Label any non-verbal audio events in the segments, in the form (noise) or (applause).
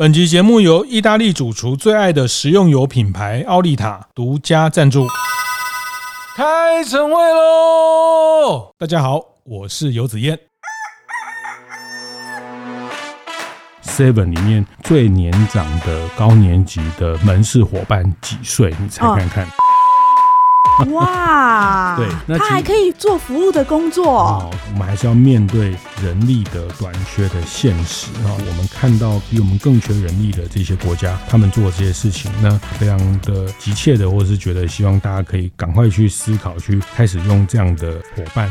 本集节目由意大利主厨最爱的食用油品牌奥利塔独家赞助。开晨会喽！大家好，我是游子燕。Seven 里面最年长的高年级的门市伙伴几岁？你猜看看。哦 (laughs) 哇，对，那他还可以做服务的工作。哦，我们还是要面对人力的短缺的现实啊。我们看到比我们更缺人力的这些国家，他们做这些事情，那非常的急切的，或者是觉得希望大家可以赶快去思考，去开始用这样的伙伴。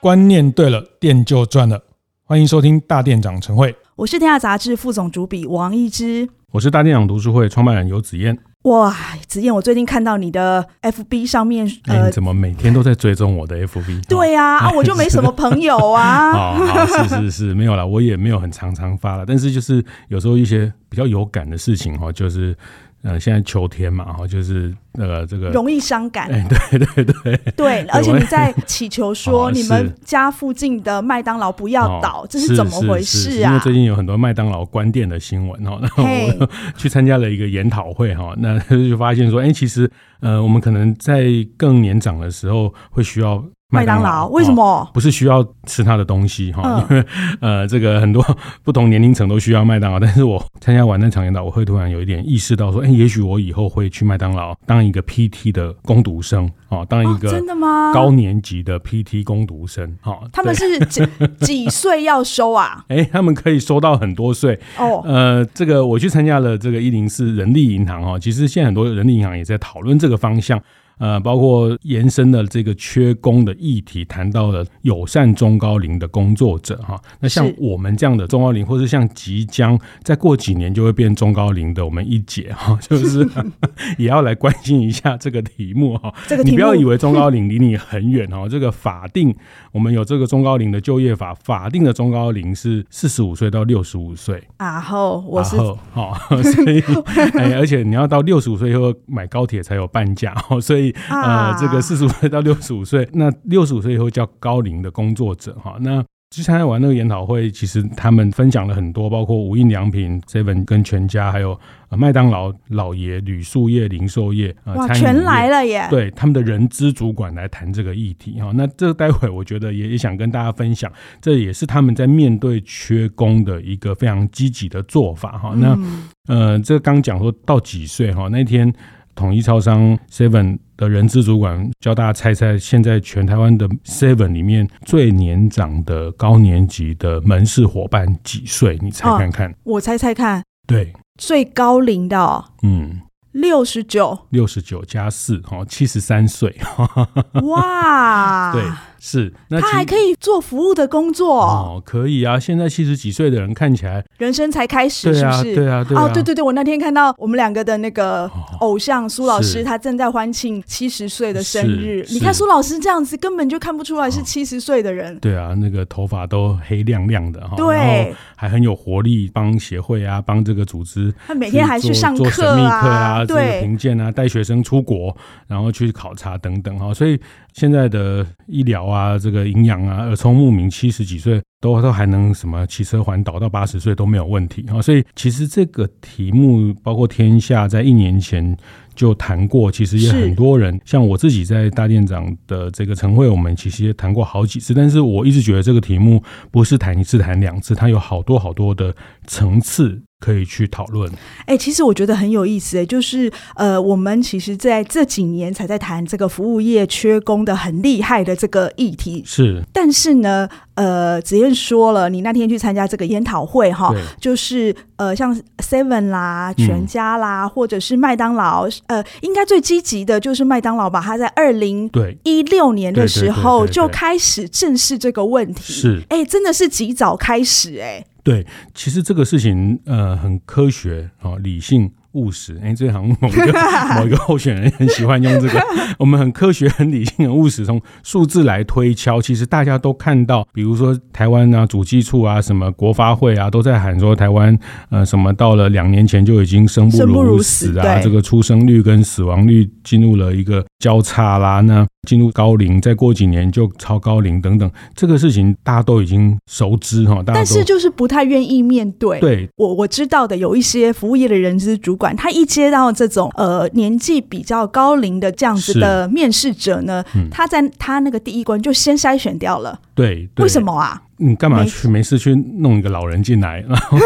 观念对了，店就赚了。欢迎收听大店长晨会，我是天下杂志副总主笔王一之，我是大电影读书会创办人游子燕。哇，子燕，我最近看到你的 FB 上面，你怎么每天都在追踪我的 FB？(laughs) 对呀、啊，啊，我就没什么朋友啊。(laughs) 哦，是是是，没有啦，我也没有很常常发了，但是就是有时候一些比较有感的事情哈，就是。呃，现在秋天嘛，哈，就是那个这个容易伤感。哎，对对对 (laughs) 对，而且你在祈求说你们家附近的麦当劳不要倒，这是怎么回事啊？因为最近有很多麦当劳关店的新闻哈，然后我 (laughs) 去参加了一个研讨会哈，那就发现说，哎，其实呃，我们可能在更年长的时候会需要。麦当劳为什么、哦、不是需要吃他的东西哈？嗯、因为 (laughs) 呃，这个很多不同年龄层都需要麦当劳。(laughs) 但是我参加完那场研讨，我会突然有一点意识到说，哎、欸，也许我以后会去麦当劳当一个 PT 的攻读生哦，当一个真的吗？高年级的 PT 攻读生哈？(laughs) 他们是几几岁要收啊？哎、欸，他们可以收到很多岁哦。呃，这个我去参加了这个一零四人力银行哈，其实现在很多人力银行也在讨论这个方向。呃，包括延伸的这个缺工的议题，谈到了友善中高龄的工作者哈。那像我们这样的中高龄，或是像即将再过几年就会变中高龄的我们一姐哈，(laughs) 就是 (laughs) 也要来关心一下这个题目哈。这个你不要以为中高龄离你很远哦，这个法定我们有这个中高龄的就业法，法定的中高龄是四十五岁到六十五岁。啊后我是好，(laughs) 所以哎，而且你要到六十五岁以后买高铁才有半价哈，所以。呃，这个四十五岁到六十五岁，那六十五岁以后叫高龄的工作者哈。那去参加完那个研讨会，其实他们分享了很多，包括无印良品、Seven 跟全家，还有麦当劳、老爷、铝塑业、零售业啊，哇，全来了耶！对，他们的人资主管来谈这个议题哈。那这个待会我觉得也也想跟大家分享，这也是他们在面对缺工的一个非常积极的做法哈。那呃，这刚讲说到几岁哈？那天。统一超商 Seven 的人资主管教大家猜猜，现在全台湾的 Seven 里面最年长的高年级的门市伙伴几岁？你猜看看。哦，我猜猜看。对，最高龄的哦，嗯，六十九，六十九加四，哦，七十三岁。(laughs) 哇，对。是，那他还可以做服务的工作哦，可以啊。现在七十几岁的人看起来人生才开始，是不是？对啊，对啊，哦，对对对，我那天看到我们两个的那个偶像苏老师，他正在欢庆七十岁的生日。你看苏老师这样子，根本就看不出来是七十岁的人。对啊，那个头发都黑亮亮的哈，对，还很有活力，帮协会啊，帮这个组织，他每天还去上课啊，做神秘课啊，这个评鉴啊，带学生出国，然后去考察等等哈，所以。现在的医疗啊，这个营养啊，耳聪目明，七十几岁都都还能什么骑车环岛到八十岁都没有问题啊！所以其实这个题目，包括天下在一年前就谈过，其实也很多人，像我自己在大店长的这个晨会，我们其实也谈过好几次。但是我一直觉得这个题目不是谈一次、谈两次，它有好多好多的层次。可以去讨论。哎、欸，其实我觉得很有意思。哎，就是呃，我们其实在这几年才在谈这个服务业缺工的很厉害的这个议题。是，但是呢，呃，子燕说了，你那天去参加这个研讨会哈，就是呃，像 Seven 啦、全家啦，嗯、或者是麦当劳，呃，应该最积极的就是麦当劳吧？他在二零一六年的时候就开始正视这个问题。是，哎，真的是及早开始哎。对，其实这个事情呃很科学啊，理性务实。哎，这行某一个 (laughs) 某一个候选人很喜欢用这个，我们很科学、很理性、很务实，从数字来推敲。其实大家都看到，比如说台湾啊，主计处啊，什么国发会啊，都在喊说台湾呃什么到了两年前就已经生不如死啊，这个出生率跟死亡率进入了一个交叉啦，那进入高龄，再过几年就超高龄等等，这个事情大家都已经熟知哈。但是就是不太愿意面对。对，我我知道的有一些服务业的人资主管，他一接到这种呃年纪比较高龄的这样子的面试者呢，嗯、他在他那个第一关就先筛选掉了。对，对为什么啊？你干嘛去没事去弄一个老人进来，(laughs) 然后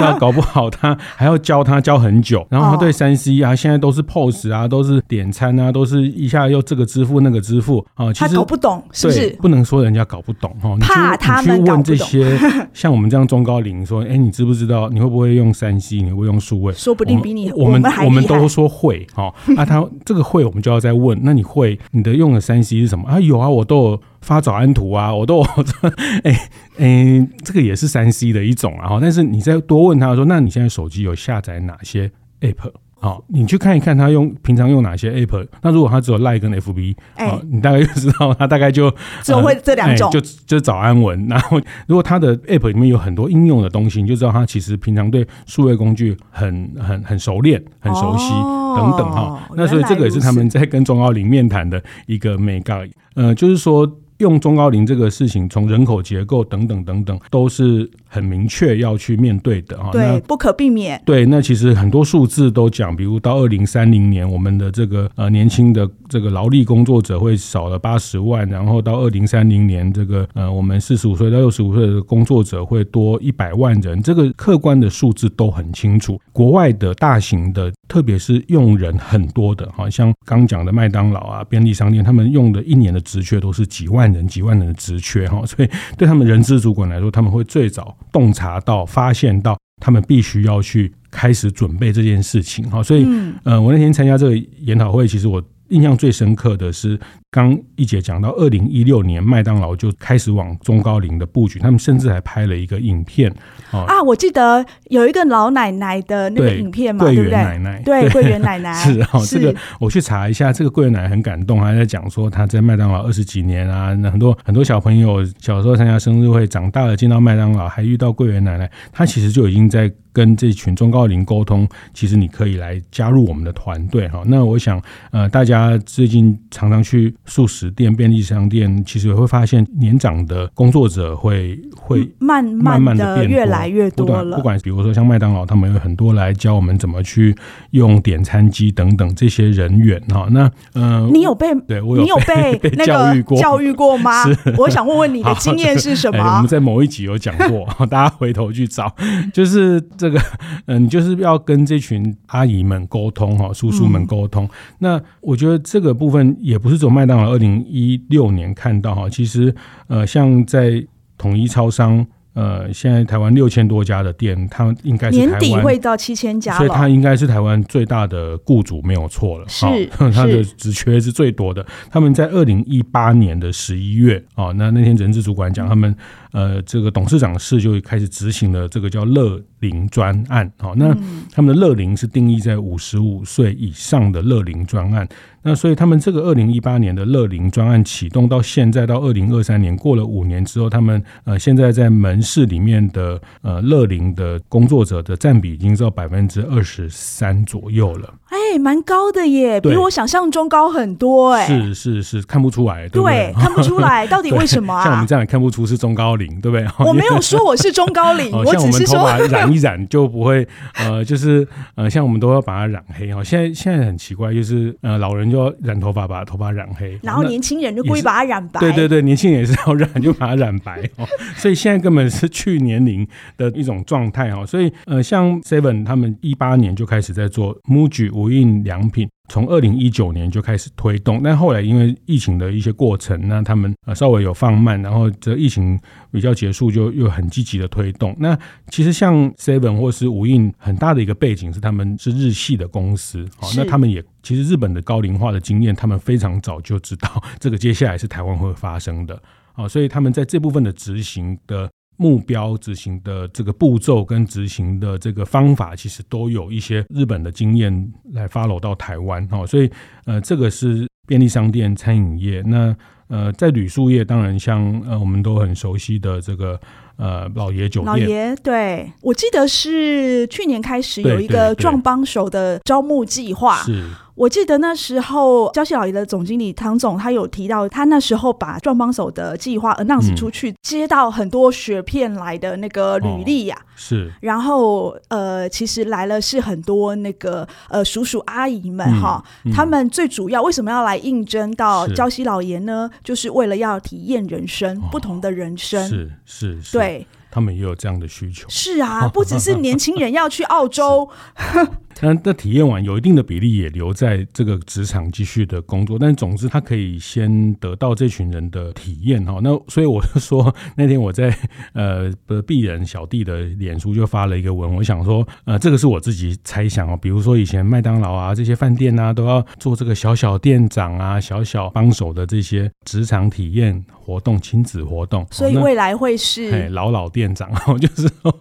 那搞不好他还要教他教很久，然后他对三 C 啊，现在都是 POS 啊，都是点餐啊，都是一下又这个支付那个支付啊，其实他搞不懂，是不是？不能说人家搞不懂哈，怕他们去问这些像我们这样中高龄说，哎，你知不知道？你会不会用三 C？你会用数位？说不定比你我们我们都说会哈，啊，他这个会我们就要再问，那你会你的用的三 C 是什么啊？有啊，我都有。发早安图啊，我都 (laughs) 哎哎、欸欸，这个也是三 C 的一种啊。但是你再多问他说，那你现在手机有下载哪些 App？好，你去看一看他用平常用哪些 App。那如果他只有 Line 跟 FB，好，你大概就知道他大概就只会这两种，就就早安文。(laughs) 然后如果他的 App 里面有很多应用的东西，你就知道他其实平常对数位工具很很很熟练、很熟悉等等哈。那所以这个也是他们在跟中奥林面谈的一个眉角，呃，就是说。用中高龄这个事情，从人口结构等等等等，都是很明确要去面对的啊。对，不可避免。对，那其实很多数字都讲，比如到二零三零年，我们的这个呃年轻的这个劳力工作者会少了八十万，然后到二零三零年，这个呃我们四十五岁到六十五岁的工作者会多一百万人，这个客观的数字都很清楚。国外的大型的，特别是用人很多的，好像刚讲的麦当劳啊、便利商店，他们用的一年的职缺都是几万。人几万人的职缺哈，所以对他们人资主管来说，他们会最早洞察到、发现到，他们必须要去开始准备这件事情哈。所以，呃，我那天参加这个研讨会，其实我印象最深刻的是。刚一姐讲到，二零一六年麦当劳就开始往中高龄的布局，他们甚至还拍了一个影片啊，我记得有一个老奶奶的那个影片嘛，对不对？奶奶，对，桂圆奶奶 (laughs) 是哦，这个我去查一下，这个桂圆奶奶很感动，还在讲说她在麦当劳二十几年啊，很多很多小朋友小时候参加生日会，长大了见到麦当劳还遇到桂圆奶奶，她其实就已经在跟这群中高龄沟通，其实你可以来加入我们的团队哈。那我想呃，大家最近常常去。素食店、便利商店，其实也会发现年长的工作者会会慢慢慢的变越来越多了。不管比如说像麦当劳，他们有很多来教我们怎么去用点餐机等等这些人员哈。那呃，你有被对我有你有 (laughs) 被那个教育过教育过吗？我想问问你的经验是什么？(laughs) 我们在某一集有讲过，(laughs) 大家回头去找，就是这个嗯，(laughs) 你就是要跟这群阿姨们沟通哈，叔叔们沟通。嗯、那我觉得这个部分也不是从麦当劳。二零一六年看到哈，其实呃，像在统一超商，呃，现在台湾六千多家的店，他们应该是年底会到七千家，所以他应该是台湾最大的雇主，没有错了。是，(laughs) 他的职缺是最多的。他们在二零一八年的十一月啊，那那天人事主管讲，他们呃，这个董事长室就开始执行了这个叫乐龄专案。好，那他们的乐龄是定义在五十五岁以上的乐龄专案。那所以他们这个二零一八年的乐龄专案启动到现在到二零二三年过了五年之后，他们呃现在在门市里面的呃乐龄的工作者的占比已经到百分之二十三左右了。哎，蛮高的耶，比我想象中高很多哎。是是是，看不出来，对不对？对，看不出来，到底 (laughs) 为什么啊？像我们这样也看不出是中高龄，对不对？(laughs) 我没有说我是中高龄，我只是说染一染就不会呃，就是呃，像我们都要把它染黑哈。现在现在很奇怪，就是呃，老人就要染头发，把头发染黑，然后年轻人就故意把它染白。对对对，年轻人也是要染，就把它染白哦。(laughs) 所以现在根本是去年龄的一种状态哦。所以呃，像 Seven 他们一八年就开始在做 MUJI 无印良品。从二零一九年就开始推动，但后来因为疫情的一些过程，那他们呃稍微有放慢，然后这疫情比较结束，就又很积极的推动。那其实像 Seven 或是无印，很大的一个背景是他们是日系的公司，好，那他们也其实日本的高龄化的经验，他们非常早就知道这个接下来是台湾会发生的，好，所以他们在这部分的执行的。目标、执行的这个步骤跟执行的这个方法，其实都有一些日本的经验来 follow 到台湾哈。所以呃，这个是便利商店、餐饮业。那呃，在旅宿业，当然像呃我们都很熟悉的这个。呃，老爷酒店，老爷，对，我记得是去年开始有一个壮帮手的招募计划。是，我记得那时候礁溪老爷的总经理唐总他有提到，他那时候把壮帮手的计划 announce 出去，嗯，接到很多雪片来的那个履历呀，啊哦。是，然后呃，其实来了是很多那个呃叔叔阿姨们哈，嗯嗯，他们最主要为什么要来应征到礁溪老爷呢？就是为了要体验人生，哦，不同的人生。是是。对，他们也有这样的需求。是啊，不只是年轻人要去澳洲。(laughs) 那那体验完，有一定的比例也留在这个职场继续的工作。但总之，他可以先得到这群人的体验哈。那所以我就说，那天我在呃的鄙人小弟的脸书就发了一个文，我想说，呃，这个是我自己猜想哦。比如说以前麦当劳啊这些饭店啊，都要做这个小小店长啊、小小帮手的这些职场体验活动、亲子活动。所以未来会是哎老老店长，(laughs) 就是说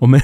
我们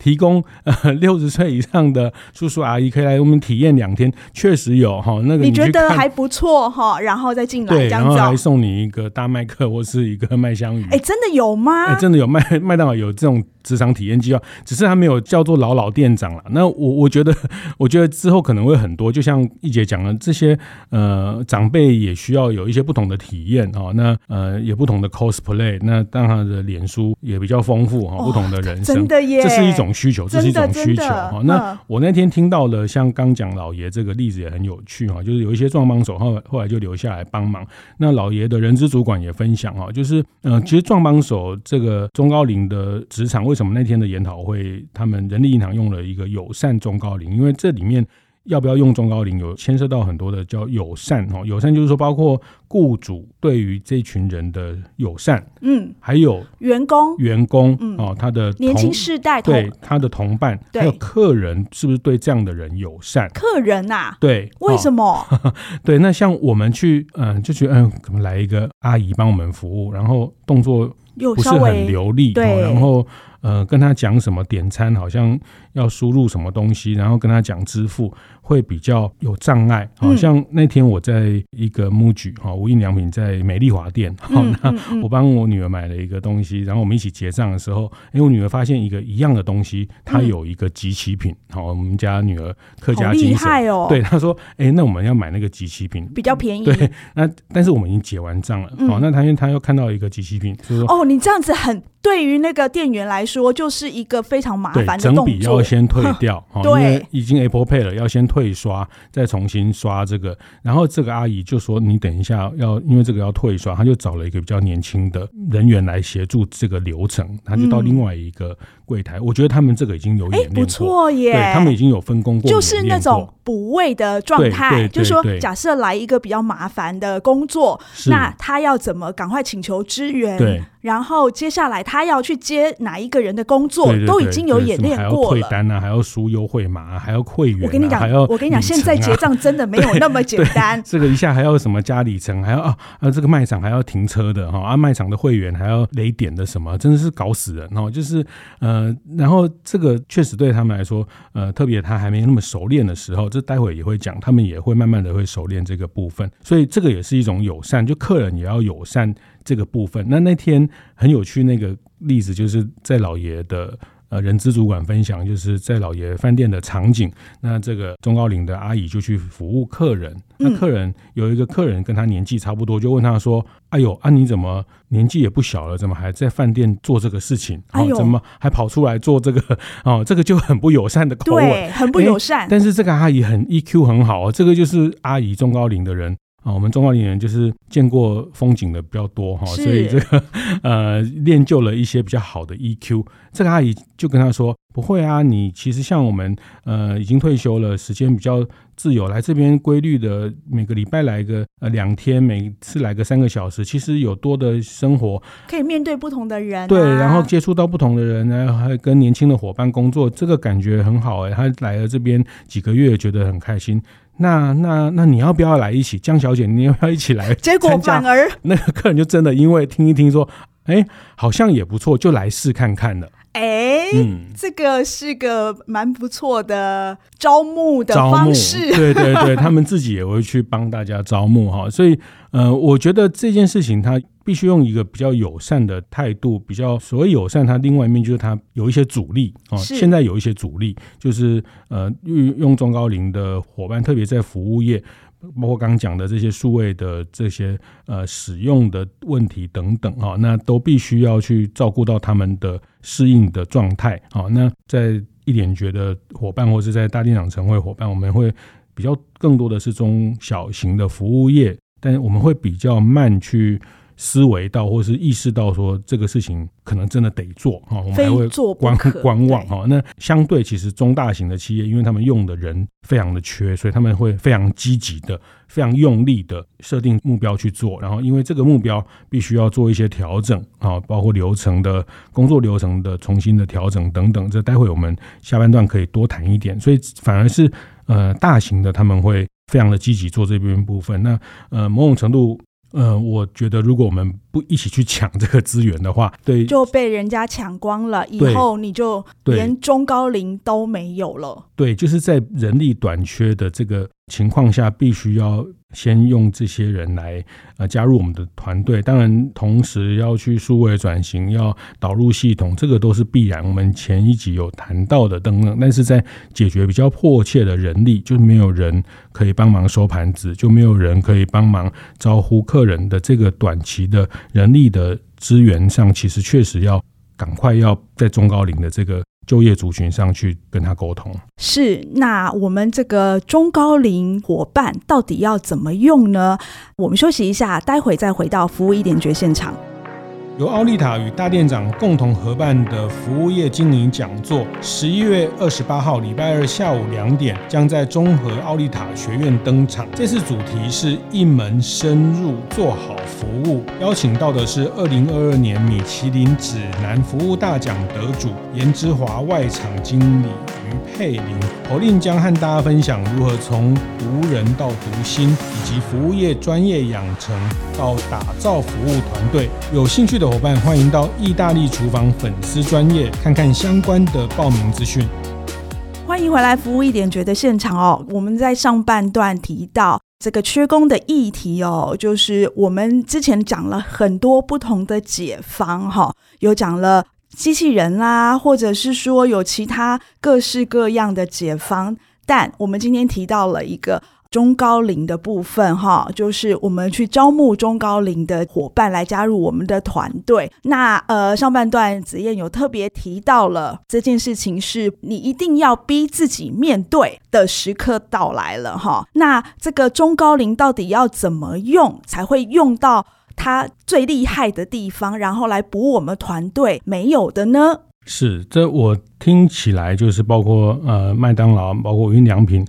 提供呃六十岁以上的。叔叔阿姨可以来我们体验两天，确实有哈。那个你，你觉得还不错哈，然后再进来这样子，然后还送你一个大麦克或是一个麦香鱼。哎，真的有吗？哎，真的有麦麦当劳有这种。职场体验计划，只是他没有叫做老老店长了。那我我觉得，(laughs) 我觉得之后可能会很多。就像一姐讲的，这些呃长辈也需要有一些不同的体验哦。那呃有不同的 cosplay，那当然的脸书也比较丰富哈，不同的人生，真的耶，这是一种需求，这是一种需求哈。那我那天听到了，像刚讲老爷这个例子也很有趣哈，就是有一些壮帮手后后来就留下来帮忙。那老爷的人资主管也分享哈，就是呃其实壮帮手这个中高龄的职场为为什么那天的研讨会，他们人力银行用了一个友善中高龄？因为这里面要不要用中高龄，有牵涉到很多的叫友善哦。友善就是说，包括雇主对于这群人的友善，嗯，还有员工、员工哦，他的年轻世代对他的同伴，还有客人，是不是对这样的人友善？客人呐，对，为什么？(laughs) 对，那像我们去，嗯，就觉得，嗯，怎么来一个阿姨帮我们服务，然后动作不是很流利，对，然后。呃，跟他讲什么点餐，好像要输入什么东西，然后跟他讲支付，会比较有障碍。好像那天我在一个 MUJI 哈无印良品在美丽华店，好，那我帮我女儿买了一个东西，然后我们一起结账的时候，因为我女儿发现一个一样的东西，它有一个集齐品。好，我们家女儿客家精神哦，对，她说，哎，那我们要买那个集齐品，比较便宜。对，那但是我们已经结完账了。好，那她因为她又看到一个集齐品，就是说，哦，你这样子很。对于那个店员来说，就是一个非常麻烦的动作。整笔要先退掉，(laughs) 因为已经 Apple Pay 了，要先退刷，再重新刷这个。然后这个阿姨就说：“你等一下要，因为这个要退刷。”她就找了一个比较年轻的人员来协助这个流程。她就到另外一个柜台，我觉得他们这个已经有演练过，不错耶。对，他们已经有分工过，就是那种补位的状态。就是说，假设来一个比较麻烦的工作，那他要怎么赶快请求支援？对。然后接下来他要去接哪一个人的工作，对对对，都已经有演练过了。还要退单啊，还要输优惠码，还要会员、啊。我跟你讲，还要我跟你讲，现在结账真的没有 (laughs) 那么简单。这个一下还要什么加里程，还要啊啊，这个卖场还要停车的哈，啊卖场的会员还要雷点的什么，真的是搞死人哦。就是呃，然后这个确实对他们来说，呃，特别他还没那么熟练的时候，这待会也会讲，他们也会慢慢的会熟练这个部分。所以这个也是一种友善，就客人也要友善。这个部分，那那天很有趣，那个例子就是在老爷的呃人资主管分享，就是在老爷饭店的场景，那这个中高龄的阿姨就去服务客人，那客人有一个客人跟他年纪差不多，就问他说：“哎呦，啊你怎么年纪也不小了，怎么还在饭店做这个事情？哦，怎么还跑出来做这个？(laughs) 哦，这个就很不友善的口吻，对，很不友善。但是这个阿姨很 EQ 很好，这个就是阿姨中高龄的人。”啊，我们中高龄人就是见过风景的比较多哈，所以这个呃练就了一些比较好的 EQ。这个阿姨就跟他说：“不会啊，你其实像我们呃已经退休了，时间比较自由，来这边规律的每个礼拜来个呃两天，每次来个三个小时，其实有多的生活，可以面对不同的人，啊，对，然后接触到不同的人，然后还跟年轻的伙伴工作，这个感觉很好哎。他来了这边几个月，觉得很开心。”那那那你要不要来一起？江小姐，你要不要一起来？(laughs) 结果反而那个客人就真的因为听一听说哎，好像也不错，就来试看看了。哎，嗯，这个是个蛮不错的招募的方式。对对对，(laughs) 他们自己也会去帮大家招募哈。所以，呃，我觉得这件事情它必须用一个比较友善的态度，比较所谓友善，它另外一面就是它有一些阻力啊。现在有一些阻力，就是呃，用用中高龄的伙伴，特别在服务业。包括刚刚讲的这些数位的这些呃使用的问题等等啊，那都必须要去照顾到他们的适应的状态好。那在一点觉得伙伴，或是在大店长晨会伙伴，我们会比较更多的是中小型的服务业，但是我们会比较慢去。思维到，或是意识到说这个事情可能真的得做哈，我们还会观观望哈。那相对其实中大型的企业，因为他们用的人非常的缺，所以他们会非常积极的、非常用力的设定目标去做。然后因为这个目标必须要做一些调整啊，包括流程的工作流程的重新的调整等等。这待会我们下半段可以多谈一点。所以反而是呃大型的他们会非常的积极做这边部分。那呃某种程度。嗯，我觉得如果我们不一起去抢这个资源的话，对，就被人家抢光了，以后你就连中高龄都没有了。对，就是在人力短缺的这个情况下，必须要。先用这些人来呃加入我们的团队，当然同时要去数位转型，要导入系统，这个都是必然。我们前一集有谈到的等等，但是在解决比较迫切的人力，就没有人可以帮忙收盘子，就没有人可以帮忙招呼客人的这个短期的人力的资源上，其实确实要赶快要在中高龄的这个。就业族群上去跟他沟通。是，那我们这个中高龄伙伴到底要怎么用呢？我们休息一下，待会再回到服务一点绝现场。由奥利塔与大店长共同合办的服务业经营讲座，十一月二十八号礼拜二下午两点，将在中和奥利塔学院登场。这次主题是一门深入做好服务，邀请到的是二零二二年米其林指南服务大奖得主颜之华外场经理于。佩林侯令将和大家分享如何从读人到读心，以及服务业专业养成到打造服务团队。有兴趣的伙伴，欢迎到意大利厨房粉丝专业看看相关的报名资讯。欢迎回来，服务一点觉得现场哦。我们在上半段提到这个缺工的议题哦，就是我们之前讲了很多不同的解方哈，有讲了。机器人啦，或者是说有其他各式各样的解方，但我们今天提到了一个中高龄的部分，哈，就是我们去招募中高龄的伙伴来加入我们的团队。那呃，上半段子燕有特别提到了这件事情，是你一定要逼自己面对的时刻到来了，哈。那这个中高龄到底要怎么用才会用到？他最厉害的地方，然后来补我们团队没有的呢？是，这我听起来就是包括呃麦当劳，包括云良品。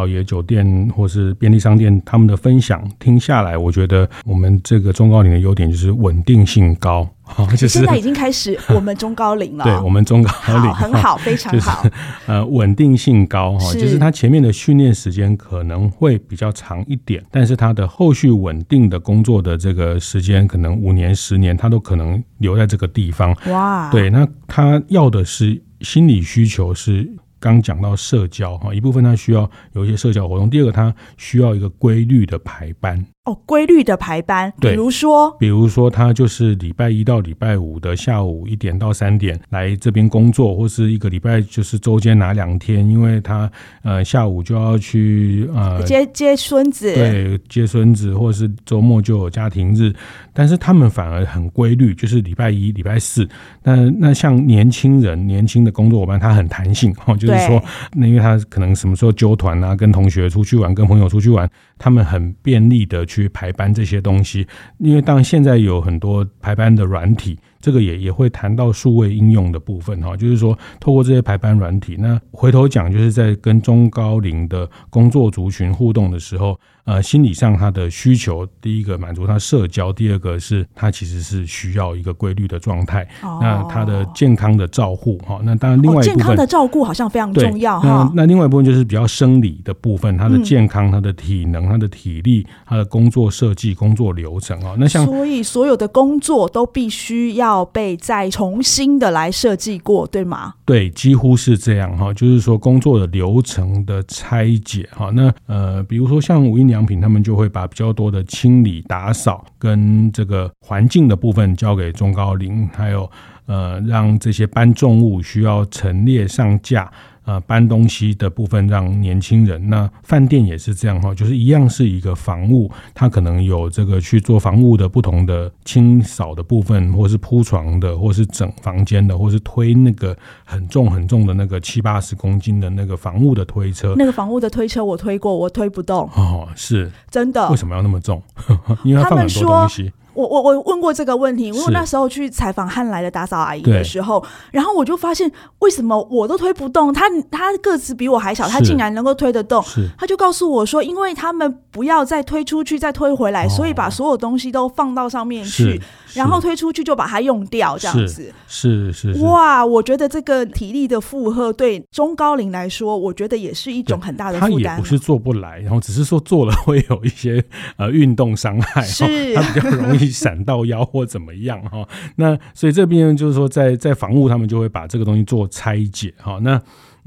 老爷酒店或是便利商店，他们的分享听下来，我觉得我们这个中高龄的优点就是稳定性高。(laughs) 就是现在已经开始我们中高龄了，对我们中高龄 (laughs) 很好，非常好。(laughs) 就是、呃，稳定性高哈，就是他前面的训练时间可能会比较长一点，但是他的后续稳定的工作的这个时间，可能五年、十年，他都可能留在这个地方。哇，对，那他要的是心理需求是。刚讲到社交哈，一部分他需要有一些社交活动，第二个他需要一个规律的排班。哦，规律的排班，比如说，比如说他就是礼拜一到礼拜五的下午一点到三点来这边工作，或是一个礼拜就是周间哪两天，因为他呃下午就要去呃接接孙子，对，接孙子，或是周末就有家庭日，但是他们反而很规律，就是礼拜一、礼拜四。那那像年轻人、年轻的工作伙伴，他很弹性哦，就是说，那因为他可能什么时候揪团啊，跟同学出去玩，跟朋友出去玩，他们很便利的。去排班这些东西，因为当然现在有很多排班的软体，这个也也会谈到数位应用的部分哈，就是说透过这些排班软体，那回头讲就是在跟中高龄的工作族群互动的时候。呃，心理上他的需求，第一个满足他社交，第二个是他其实是需要一个规律的状态。哦、那他的健康的照护哈，那当然另外一部分、哦、健康的照顾好像非常重要哈。那那另外一部分就是比较生理的部分，他的健康、他、嗯、的体能、他的体力、他的工作设计、工作流程啊。那像所以所有的工作都必须要要被再重新的来设计过，对吗？对，几乎是这样哈。就是说工作的流程的拆解哈。那呃，比如说像无印良品，他们就会把比较多的清理、打扫跟这个环境的部分交给中高龄，还有呃，让这些搬重物需要陈列上架。呃，搬东西的部分让年轻人，那饭店也是这样哈，就是一样是一个房务，它可能有这个去做房务的不同的清扫的部分，或是铺床的，或是整房间的，或是推那个很重很重的那个七八十公斤的那个房务的推车。那个房务的推车我推过，我推不动。哦，是真的？为什么要那么重？(laughs) 因为它放很多东西。我我我问过这个问题，因为我那时候去采访汉来的打扫阿姨的时候，然后我就发现为什么我都推不动，她她个子比我还小，她竟然能够推得动。她就告诉我说，因为他们不要再推出去再推回来，哦，所以把所有东西都放到上面去，然后推出去就把它用掉，这样子。是是，是，是哇，我觉得这个体力的负荷对中高龄来说，我觉得也是一种很大的负担。他也不是做不来，然后只是说做了 (laughs) 会有一些呃运动伤害，是，他比较容易闪到腰。或怎么样哈？那所以这边就是说在，在在房务他们就会把这个东西做拆解哈。那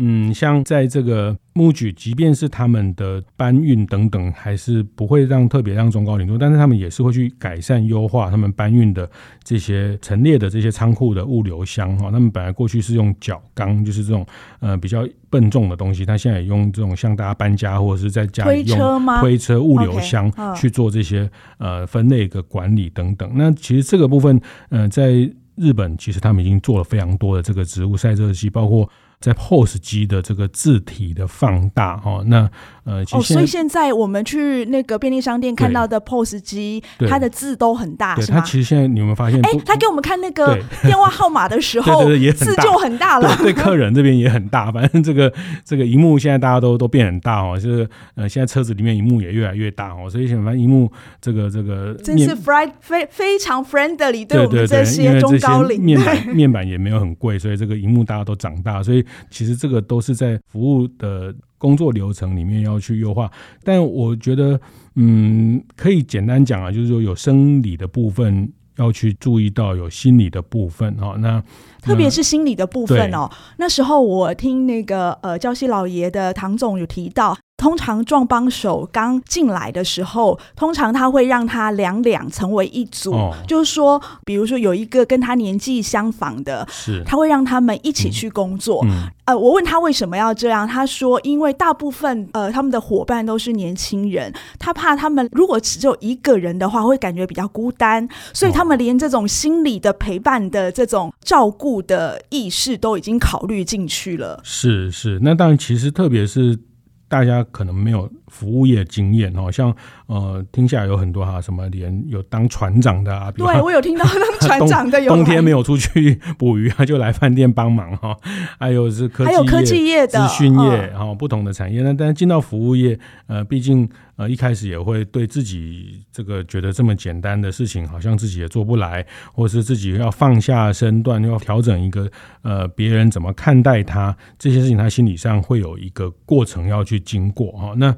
嗯，像在这个。MUJI 即便是他们的搬运等等，还是不会让特别让中高龄做，但是他们也是会去改善优化他们搬运的这些陈列的这些仓库的物流箱哈。他们本来过去是用角钢，就是这种呃比较笨重的东西，他现在也用这种像大家搬家或者是在家里用推车物流箱去做这些呃分类的管理等等。那其实这个部分呃在日本其实他们已经做了非常多的这个植物晒热器，包括。在 POS 机的这个字体的放大哈，那呃，其实哦，所以现在我们去那个便利商店看到的 POS 机，它的字都很大，是吗？它其实现在你有没有发现？哎、欸，他给我们看那个 (laughs) 电话号码的时候，(laughs) 对对对，字就很大了。对，对客人这边也很大，反正这个这个荧幕现在大家都都变很大哦，就是呃，现在车子里面荧幕也越来越大哦，所以反正荧幕这个这个真是 friend 非非常 friendly，对我们这些中高龄面板面板也没有很贵，所以这个荧幕大家都长大，所以。其实这个都是在服务的工作流程里面要去优化，但我觉得，嗯，可以简单讲啊，就是说有生理的部分要去注意到，有心理的部分哦。那特别是心理的部分哦，那时候我听那个呃教西老爷的唐总有提到。通常壮帮手刚进来的时候，通常他会让他两两成为一组，哦，就是说，比如说有一个跟他年纪相仿的，是他会让他们一起去工作。嗯，呃，我问他为什么要这样，他说因为大部分呃他们的伙伴都是年轻人，他怕他们如果只有一个人的话，会感觉比较孤单，所以他们连这种心理的陪伴的这种照顾的意识都已经考虑进去了。是是，那当然，其实特别是。大家可能没有服务业经验哦，像呃，听下来有很多哈，什么连有当船长的啊，对我有听到当船 (laughs) 长的有，冬天没有出去捕鱼，他就来饭店帮忙哈。还有是科技业、还有科技业的、资讯业哈、哦，不同的产业。那但是进到服务业，呃，毕竟呃一开始也会对自己这个觉得这么简单的事情，好像自己也做不来，或是自己要放下身段，要调整一个呃别人怎么看待他这些事情，他心理上会有一个过程要去经过哈。那嗯、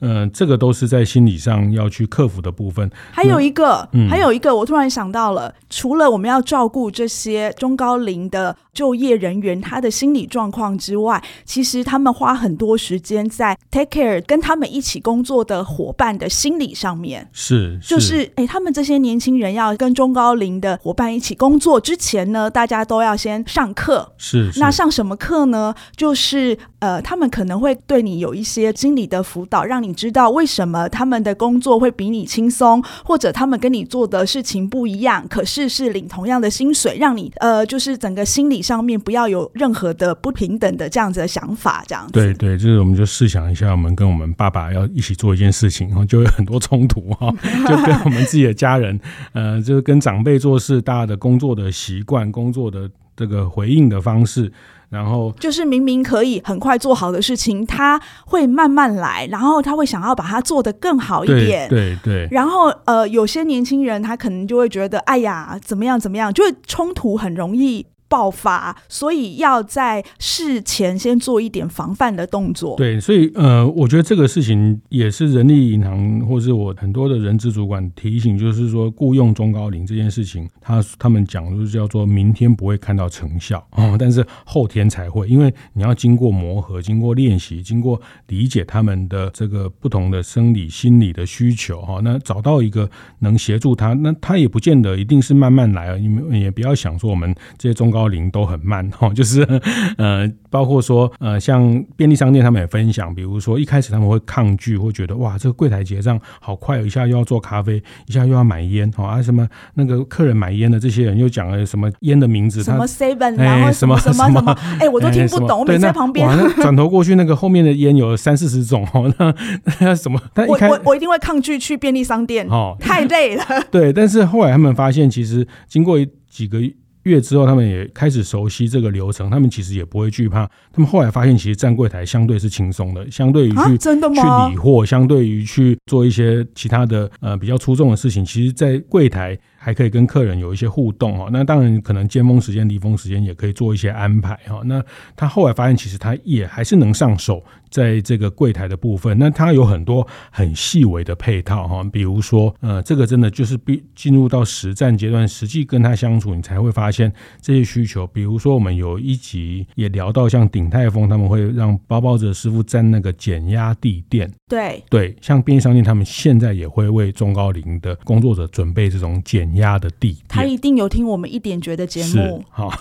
呃，这个都是在心理上要去克服的部分。还有一个，嗯、还有一个，我突然想到了，除了我们要照顾这些中高龄的就业人员他的心理状况之外，其实他们花很多时间在 take care 跟他们一起工作的伙伴的心理上面。是，是就是哎，他们这些年轻人要跟中高龄的伙伴一起工作之前呢，大家都要先上课。是，是，那上什么课呢？就是呃，他们可能会对你有一些心理的辅导，让你知道为什么他们的工作会比你轻松，或者他们跟你做的事情不一样，可是是领同样的薪水，让你呃，就是整个心理上面不要有任何的不平等的这样子的想法，这样子。对对，就是我们就试想一下，我们跟我们爸爸要一起做一件事情，然后就有很多冲突哈，(laughs) 就跟我们自己的家人，呃，就是跟长辈做事，大家的工作的习惯、工作的这个回应的方式。然后就是明明可以很快做好的事情，他会慢慢来，然后他会想要把它做得更好一点。对对。对然后呃，有些年轻人他可能就会觉得，哎呀，怎么样怎么样，就会冲突很容易爆发，所以要在事前先做一点防范的动作。对，所以呃，我觉得这个事情也是人力银行或是我很多的人资主管提醒，就是说雇佣中高龄这件事情，他他们讲就是叫做明天不会看到成效啊，(laughs) 但是后天才会，因为你要经过磨合、经过练习、经过理解他们的这个不同的生理、心理的需求哈，那找到一个能协助他，那他也不见得一定是慢慢来啊，你们也不要想说我们这些中高高龄都很慢哈，(laughs) 就是呃，包括说呃，像便利商店他们也分享，比如说一开始他们会抗拒，会觉得哇，这个柜台结账好快，一下又要做咖啡，一下又要买烟，好啊，什么那个客人买烟的这些人又讲了什么烟的名字，什么 seven，然后什么什么什么，哎，我都听不懂，我在旁边，转头过去那个后面的烟有三四十种哦，那那什么？但一开我我我一定会抗拒去便利商店哦，太累了。(laughs) 对，但是后来他们发现，其实经过几个。月之后，他们也开始熟悉这个流程，他们其实也不会惧怕。他们后来发现，其实站柜台相对是轻松的，相对于去、啊、真的吗？去理货，相对于去做一些其他的呃比较出众的事情，其实，在柜台。还可以跟客人有一些互动哦，那当然可能尖峰时间、离峰时间也可以做一些安排哈。那他后来发现，其实他也还是能上手，在这个柜台的部分，那他有很多很细微的配套哈，比如说呃，这个真的就是必进入到实战阶段，实际跟他相处，你才会发现这些需求。比如说我们有一集也聊到，像鼎泰丰他们会让包包子师傅站那个减压地垫，对对，像便利商店他们现在也会为中高龄的工作者准备这种减。压的地，他一定有听我们一点觉的节目。好，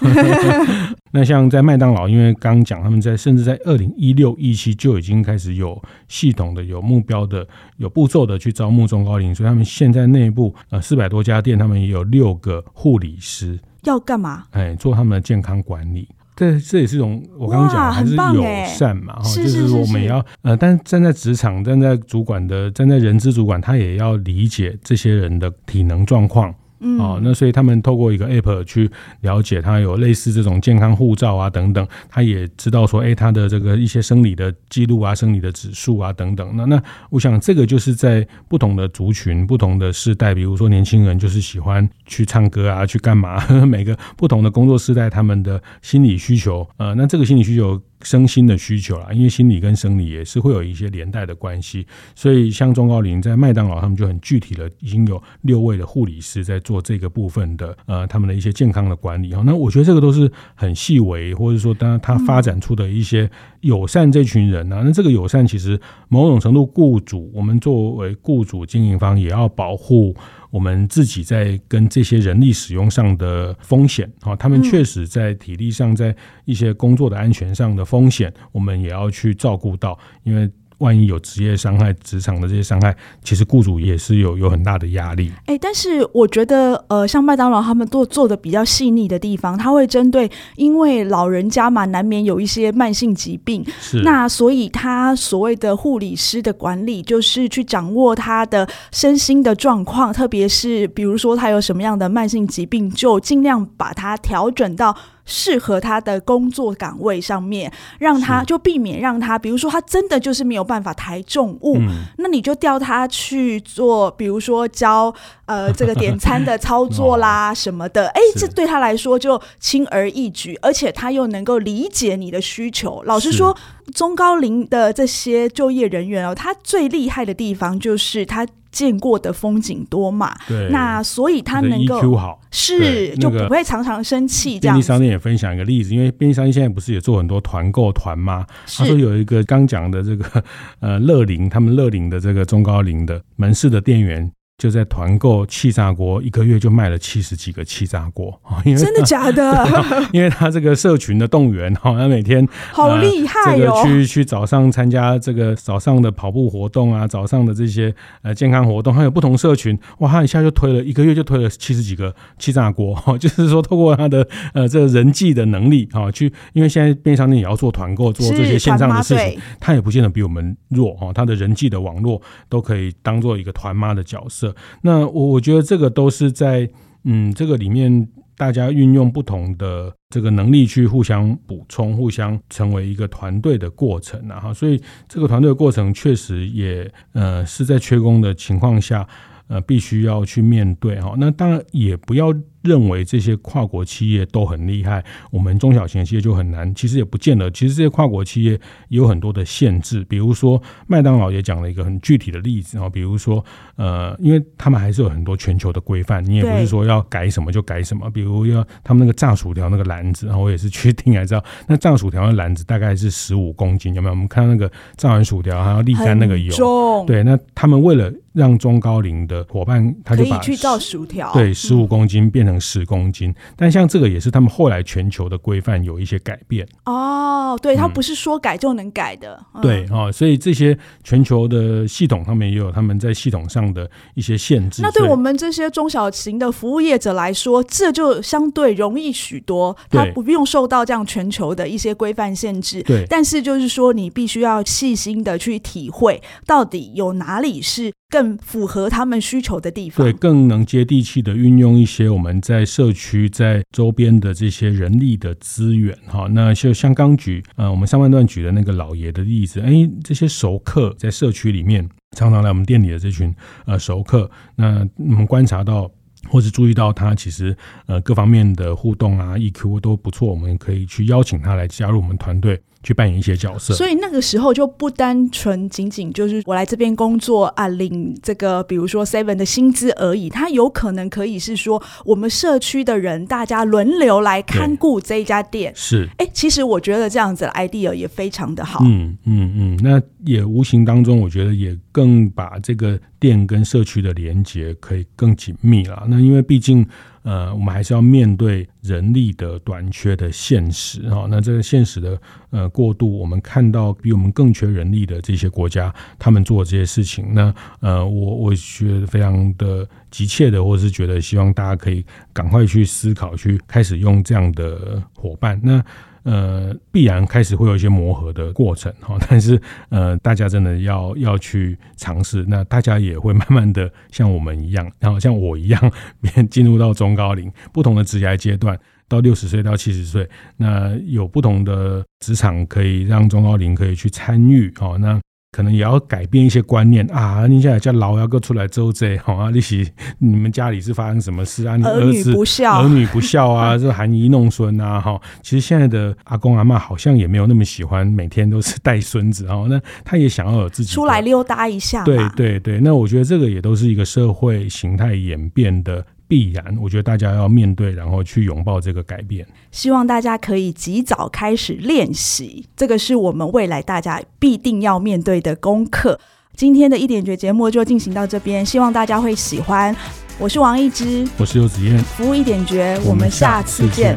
(laughs) 那像在麦当劳，因为刚讲他们在甚至在二零一六一七就已经开始有系统的、有目标的、有步骤的去招募中高龄，所以他们现在内部呃四百多家店，他们也有六个护理师要干嘛？哎，做他们的健康管理。这这也是一种我刚刚讲还是友善嘛，哈，就是我们也要呃，但是站在职场、站在主管的、站在人资主管，他也要理解这些人的体能状况。嗯，哦，那所以他们透过一个 app 去了解，他有类似这种健康护照啊等等，他也知道说，哎，他的这个一些生理的记录啊、生理的指数啊等等。那那我想这个就是在不同的族群、不同的世代，比如说年轻人就是喜欢去唱歌啊，去干嘛？(laughs) 每个不同的工作世代，他们的心理需求，呃，那这个心理需求。身心的需求啦，因为心理跟生理也是会有一些连带的关系，所以像中高龄在麦当劳，他们就很具体的已经有六位的护理师在做这个部分的呃他们的一些健康的管理哈。那我觉得这个都是很细微，或者说当然他发展出的一些友善这群人啊，那这个友善其实某种程度雇主，我们作为雇主经营方也要保护。我们自己在跟这些人力使用上的风险，啊，他们确实在体力上，在一些工作的安全上的风险，我们也要去照顾到，因为。万一有职业伤害、职场的这些伤害，其实雇主也是有有很大的压力。哎、欸，但是我觉得，呃，像麦当劳他们都做的比较细腻的地方，他会针对，因为老人家嘛，难免有一些慢性疾病，是那所以他所谓的护理师的管理，就是去掌握他的身心的状况，特别是比如说他有什么样的慢性疾病，就尽量把它调整到。适合他的工作岗位上面，让他就避免让他，比如说他真的就是没有办法抬重物，嗯、那你就调他去做，比如说教呃这个点餐的操作啦 (laughs) 什么的，哎、欸，这对他来说就轻而易举，而且他又能够理解你的需求。老实说，中高龄的这些就业人员哦，他最厉害的地方就是他。见过的风景多嘛？对，那所以他能够好，是就不会常常生气。这样，便利商店也分享一个例子，因为便利商店现在不是也做很多团购团吗？是他说有一个刚讲的这个呃乐龄，他们乐龄的这个中高龄的门市的店员就在团购气炸锅，一个月就卖了七十几个气炸锅啊！真的假的？(laughs) 因为他这个社群的动员哈，他每天好厉害哦，这个去去早上参加这个早上的跑步活动啊，早上的这些呃健康活动，还有不同社群，哇，他一下就推了一个月就推了七十几个气炸锅哈，(laughs) 就是说透过他的呃这个人际的能力哈，去因为现在便利商店也要做团购，做这些线上的事情，他也不见得比我们弱哈，他的人际的网络都可以当做一个团妈的角色。那我我觉得这个都是在嗯这个里面，大家运用不同的这个能力去互相补充，互相成为一个团队的过程啊哈，所以这个团队的过程确实也呃是在缺工的情况下呃必须要去面对哈。那当然也不要。认为这些跨国企业都很厉害，我们中小型的企业就很难。其实也不见得，其实这些跨国企业也有很多的限制。比如说麦当劳也讲了一个很具体的例子啊，比如说呃，因为他们还是有很多全球的规范，你也不是说要改什么就改什么。比如要他们那个炸薯条那个篮子，然后我也是去听才知道，那炸薯条的篮子大概是十五公斤，有没有？我们看到那个炸完薯条还要沥干那个油，对，那他们为了让中高龄的伙伴，他就把可以去造薯条，对，十五公斤变成十公斤，但像这个也是他们后来全球的规范有一些改变哦。对，它不是说改就能改的。嗯、对啊，所以这些全球的系统，他们也有他们在系统上的一些限制。那对我们这些中小型的服务业者来说，这就相对容易许多，它不用受到这样全球的一些规范限制。对，但是就是说，你必须要细心的去体会，到底有哪里是。更符合他们需求的地方，对，更能接地气的运用一些我们在社区在周边的这些人力的资源哈。那就像刚举呃，我们上半段举的那个老爷的例子，哎，这些熟客在社区里面常常来我们店里的这群呃熟客，那我们观察到或是注意到他其实呃各方面的互动啊 EQ 都不错，我们可以去邀请他来加入我们团队。去扮演一些角色，所以那个时候就不单纯仅仅就是我来这边工作啊，领这个比如说 Seven 的薪资而已。它有可能可以是说，我们社区的人大家轮流来看顾这一家店。是，哎，其实我觉得这样子的 idea 也非常的好。嗯嗯嗯，那也无形当中，我觉得也更把这个店跟社区的连接可以更紧密了。那因为毕竟。呃，我们还是要面对人力的短缺的现实哈。那这个现实的呃过度，我们看到比我们更缺人力的这些国家，他们做这些事情，那呃，我我觉得非常的急切的，或者是觉得希望大家可以赶快去思考，去开始用这样的伙伴。那。呃，必然开始会有一些磨合的过程哈，(laughs) 但是呃，大家真的要要去尝试，那大家也会慢慢的像我们一样，(laughs) 然后像我一样，变进入到中高龄不同的职业阶段，到六十岁到七十岁，那有不同的职场可以让中高龄可以去参与哦，那。可能也要改变一些观念啊！你现在叫老幺哥出来周这，好 (laughs) 啊！你是你们家里是发生什么事啊？你儿子儿女不孝，儿女不孝啊！(laughs) 这含饴弄孙啊！哈，其实现在的阿公阿嬷好像也没有那么喜欢每天都是带孙子哦。那他也想要有自己出来溜达一下。对对对，那我觉得这个也都是一个社会形态演变的。必然，我觉得大家要面对，然后去拥抱这个改变。希望大家可以及早开始练习，这个是我们未来大家必定要面对的功课。今天的一点绝节目就进行到这边，希望大家会喜欢。我是王一之，我是游子彦，服务一点绝，我们下次见。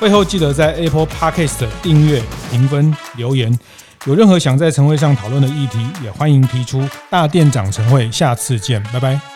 会后记得在 Apple Podcast 订阅、评分、留言。有任何想在晨会上讨论的议题，也欢迎提出。大店长晨会，下次见，拜拜。